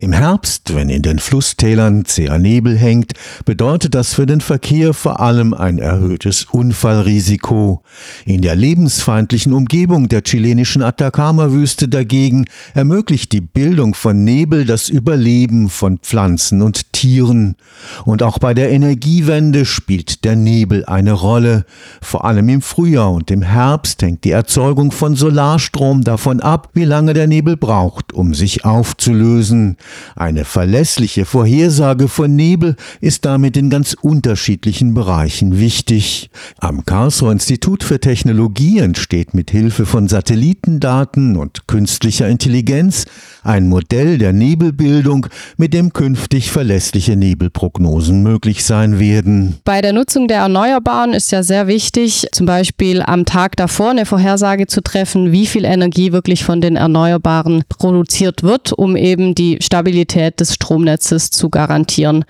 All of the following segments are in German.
Im Herbst, wenn in den Flusstälern zäher Nebel hängt, bedeutet das für den Verkehr vor allem ein erhöhtes Unfallrisiko. In der lebensfeindlichen Umgebung der chilenischen Atacama-Wüste dagegen ermöglicht die Bildung von Nebel das Überleben von Pflanzen und Tieren. Und auch bei der Energiewende spielt der Nebel eine Rolle. Vor allem im Frühjahr und im Herbst hängt die Erzeugung von Solarstrom davon ab, wie lange der Nebel braucht, um sich aufzulösen. Eine verlässliche Vorhersage von Nebel ist damit in ganz unterschiedlichen Bereichen wichtig. Am Karlsruher Institut für Technologie entsteht mit Hilfe von Satellitendaten und künstlicher Intelligenz ein Modell der Nebelbildung, mit dem künftig verlässliche Nebelprognosen möglich sein werden. Bei der Nutzung der Erneuerbaren ist ja sehr wichtig, zum Beispiel am Tag davor eine Vorhersage zu treffen, wie viel Energie wirklich von den Erneuerbaren produziert wird, um eben die Stabilität des Stromnetzes zu garantieren.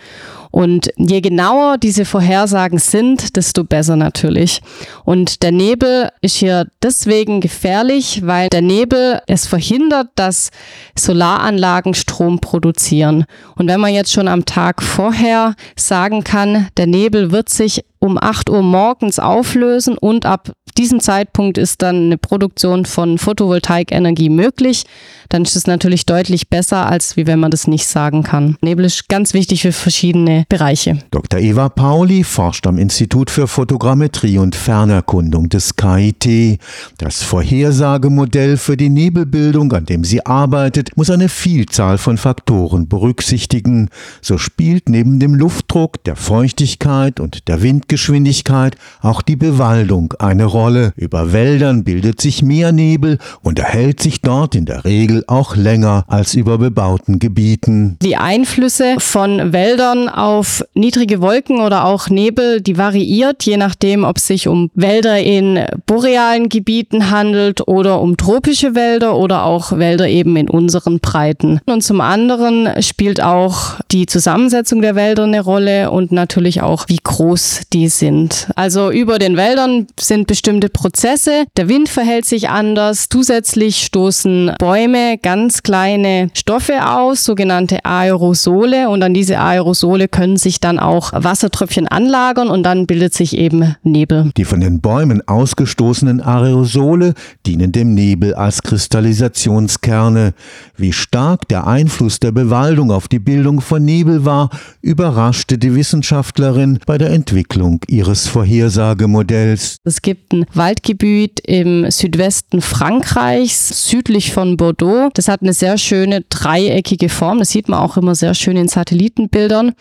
Und je genauer diese Vorhersagen sind, desto besser natürlich. Und der Nebel ist hier deswegen gefährlich, weil der Nebel es verhindert, dass Solaranlagen Strom produzieren. Und wenn man jetzt schon am Tag vorher sagen kann, der Nebel wird sich um 8 Uhr morgens auflösen und ab diesem Zeitpunkt ist dann eine Produktion von Photovoltaikenergie möglich, dann ist es natürlich deutlich besser, als wie wenn man das nicht sagen kann. Nebel ist ganz wichtig für verschiedene Bereiche. Dr. Eva Pauli forscht am Institut für Fotogrammetrie und Fernerkundung des KIT. Das Vorhersagemodell für die Nebelbildung, an dem sie arbeitet, muss eine Vielzahl von Faktoren berücksichtigen. So spielt neben dem Luftdruck, der Feuchtigkeit und der Windgeschwindigkeit auch die Bewaldung eine Rolle. Über Wäldern bildet sich mehr Nebel und erhält sich dort in der Regel auch länger als über bebauten Gebieten. Die Einflüsse von Wäldern auf niedrige Wolken oder auch Nebel, die variiert, je nachdem, ob es sich um Wälder in borealen Gebieten handelt oder um tropische Wälder oder auch Wälder eben in unseren Breiten. Und zum anderen spielt auch die Zusammensetzung der Wälder eine Rolle und natürlich auch, wie groß die sind. Also über den Wäldern sind bestimmte Prozesse. Der Wind verhält sich anders. Zusätzlich stoßen Bäume ganz kleine Stoffe aus, sogenannte Aerosole. Und an diese Aerosole können sich dann auch Wassertröpfchen anlagern und dann bildet sich eben Nebel. Die von den Bäumen ausgestoßenen Aerosole dienen dem Nebel als Kristallisationskerne. Wie stark der Einfluss der Bewaldung auf die Bildung von Nebel war, überraschte die Wissenschaftlerin bei der Entwicklung ihres Vorhersagemodells. Es gibt ein Waldgebiet im Südwesten Frankreichs, südlich von Bordeaux das hat eine sehr schöne dreieckige Form. Das sieht man auch immer sehr schön in Satellitenbildern.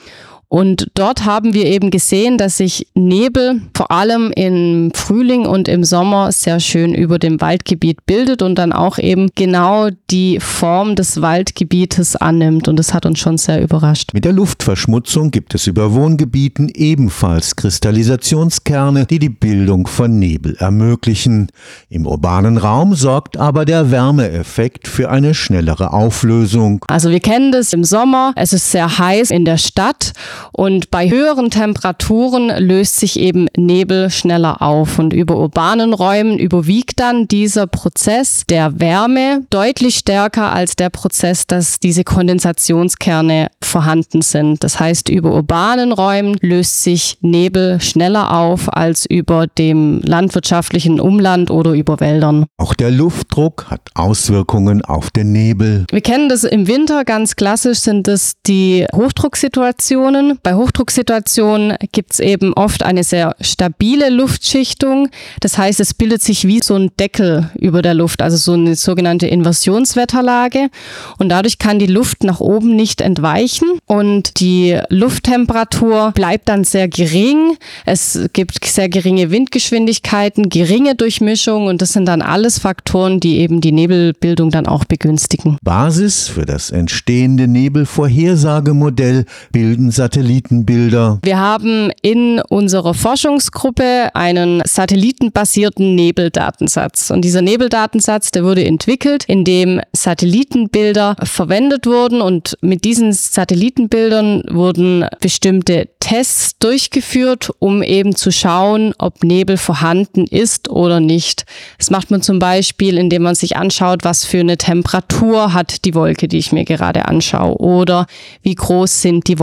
Und dort haben wir eben gesehen, dass sich Nebel vor allem im Frühling und im Sommer sehr schön über dem Waldgebiet bildet und dann auch eben genau die Form des Waldgebietes annimmt. Und das hat uns schon sehr überrascht. Mit der Luftverschmutzung gibt es über Wohngebieten ebenfalls Kristallisationskerne, die die Bildung von Nebel ermöglichen. Im urbanen Raum sorgt aber der Wärmeeffekt für eine schnellere Auflösung. Also wir kennen das im Sommer. Es ist sehr heiß in der Stadt und bei höheren Temperaturen löst sich eben Nebel schneller auf. Und über urbanen Räumen überwiegt dann dieser Prozess der Wärme deutlich stärker als der Prozess, dass diese Kondensationskerne vorhanden sind. Das heißt, über urbanen Räumen löst sich Nebel schneller auf als über dem landwirtschaftlichen Umland oder über Wäldern. Auch der Luftdruck hat Auswirkungen auf den Nebel. Wir kennen das im Winter ganz klassisch, sind es die Hochdrucksituationen. Bei Hochdrucksituationen gibt es eben oft eine sehr stabile Luftschichtung. Das heißt, es bildet sich wie so ein Deckel über der Luft, also so eine sogenannte Inversionswetterlage. Und dadurch kann die Luft nach oben nicht entweichen und die Lufttemperatur bleibt dann sehr gering. Es gibt sehr geringe Windgeschwindigkeiten, geringe Durchmischung und das sind dann alles Faktoren, die eben die Nebelbildung dann auch begünstigen. Basis für das entstehende Nebelvorhersagemodell bilden Satelliten Satellitenbilder. Wir haben in unserer Forschungsgruppe einen satellitenbasierten Nebeldatensatz. Und dieser Nebeldatensatz, der wurde entwickelt, indem Satellitenbilder verwendet wurden und mit diesen Satellitenbildern wurden bestimmte Tests durchgeführt, um eben zu schauen, ob Nebel vorhanden ist oder nicht. Das macht man zum Beispiel, indem man sich anschaut, was für eine Temperatur hat die Wolke, die ich mir gerade anschaue, oder wie groß sind die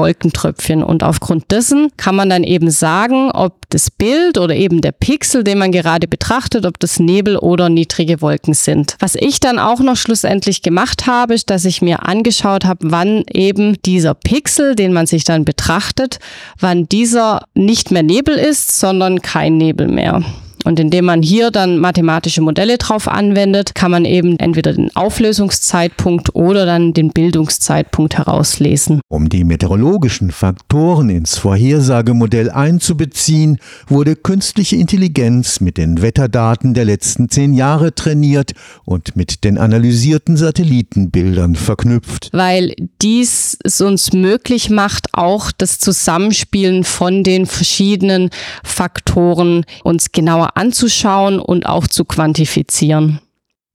Wolkentröpfchen. Und aufgrund dessen kann man dann eben sagen, ob das Bild oder eben der Pixel, den man gerade betrachtet, ob das Nebel oder niedrige Wolken sind. Was ich dann auch noch schlussendlich gemacht habe, ist, dass ich mir angeschaut habe, wann eben dieser Pixel, den man sich dann betrachtet, wann dieser nicht mehr Nebel ist, sondern kein Nebel mehr. Und indem man hier dann mathematische Modelle drauf anwendet, kann man eben entweder den Auflösungszeitpunkt oder dann den Bildungszeitpunkt herauslesen. Um die meteorologischen Faktoren ins Vorhersagemodell einzubeziehen, wurde künstliche Intelligenz mit den Wetterdaten der letzten zehn Jahre trainiert und mit den analysierten Satellitenbildern verknüpft. Weil dies es uns möglich macht, auch das Zusammenspielen von den verschiedenen Faktoren uns genauer anzuschauen und auch zu quantifizieren.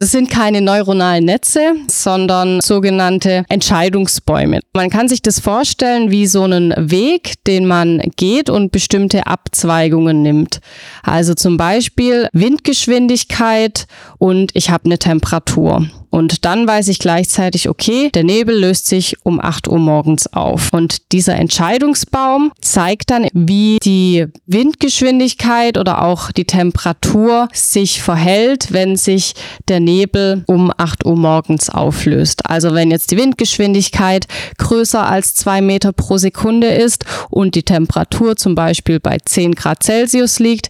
Das sind keine neuronalen Netze, sondern sogenannte Entscheidungsbäume. Man kann sich das vorstellen wie so einen Weg, den man geht und bestimmte Abzweigungen nimmt. Also zum Beispiel Windgeschwindigkeit und ich habe eine Temperatur. Und dann weiß ich gleichzeitig, okay, der Nebel löst sich um 8 Uhr morgens auf. Und dieser Entscheidungsbaum zeigt dann, wie die Windgeschwindigkeit oder auch die Temperatur sich verhält, wenn sich der Nebel um 8 Uhr morgens auflöst. Also wenn jetzt die Windgeschwindigkeit größer als 2 Meter pro Sekunde ist und die Temperatur zum Beispiel bei 10 Grad Celsius liegt,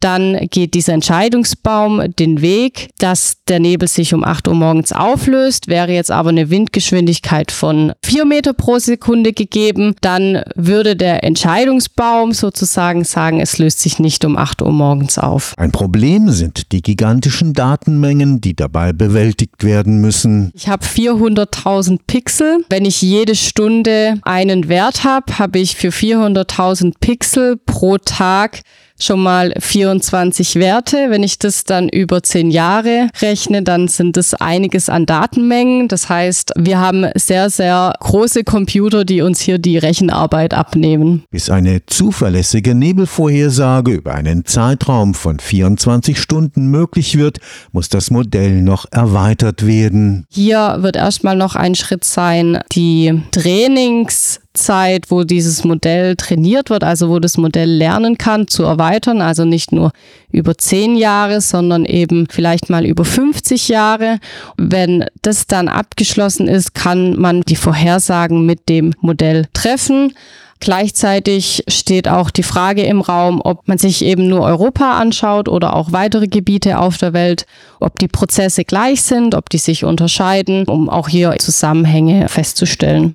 dann geht dieser Entscheidungsbaum den Weg, dass der Nebel sich um 8 Uhr morgens auflöst. Wäre jetzt aber eine Windgeschwindigkeit von 4 Meter pro Sekunde gegeben, dann würde der Entscheidungsbaum sozusagen sagen, es löst sich nicht um 8 Uhr morgens auf. Ein Problem sind die gigantischen Datenmengen, die dabei bewältigt werden müssen. Ich habe 400.000 Pixel. Wenn ich jede Stunde einen Wert habe, habe ich für 400.000 Pixel pro Tag schon mal 24 Werte. Wenn ich das dann über 10 Jahre rechne, dann sind es einiges an Datenmengen. Das heißt, wir haben sehr, sehr große Computer, die uns hier die Rechenarbeit abnehmen. Bis eine zuverlässige Nebelvorhersage über einen Zeitraum von 24 Stunden möglich wird, muss das Modell noch erweitert werden. Hier wird erstmal noch ein Schritt sein, die Trainings Zeit, wo dieses Modell trainiert wird, also wo das Modell lernen kann, zu erweitern. Also nicht nur über zehn Jahre, sondern eben vielleicht mal über 50 Jahre. Wenn das dann abgeschlossen ist, kann man die Vorhersagen mit dem Modell treffen. Gleichzeitig steht auch die Frage im Raum, ob man sich eben nur Europa anschaut oder auch weitere Gebiete auf der Welt, ob die Prozesse gleich sind, ob die sich unterscheiden, um auch hier Zusammenhänge festzustellen.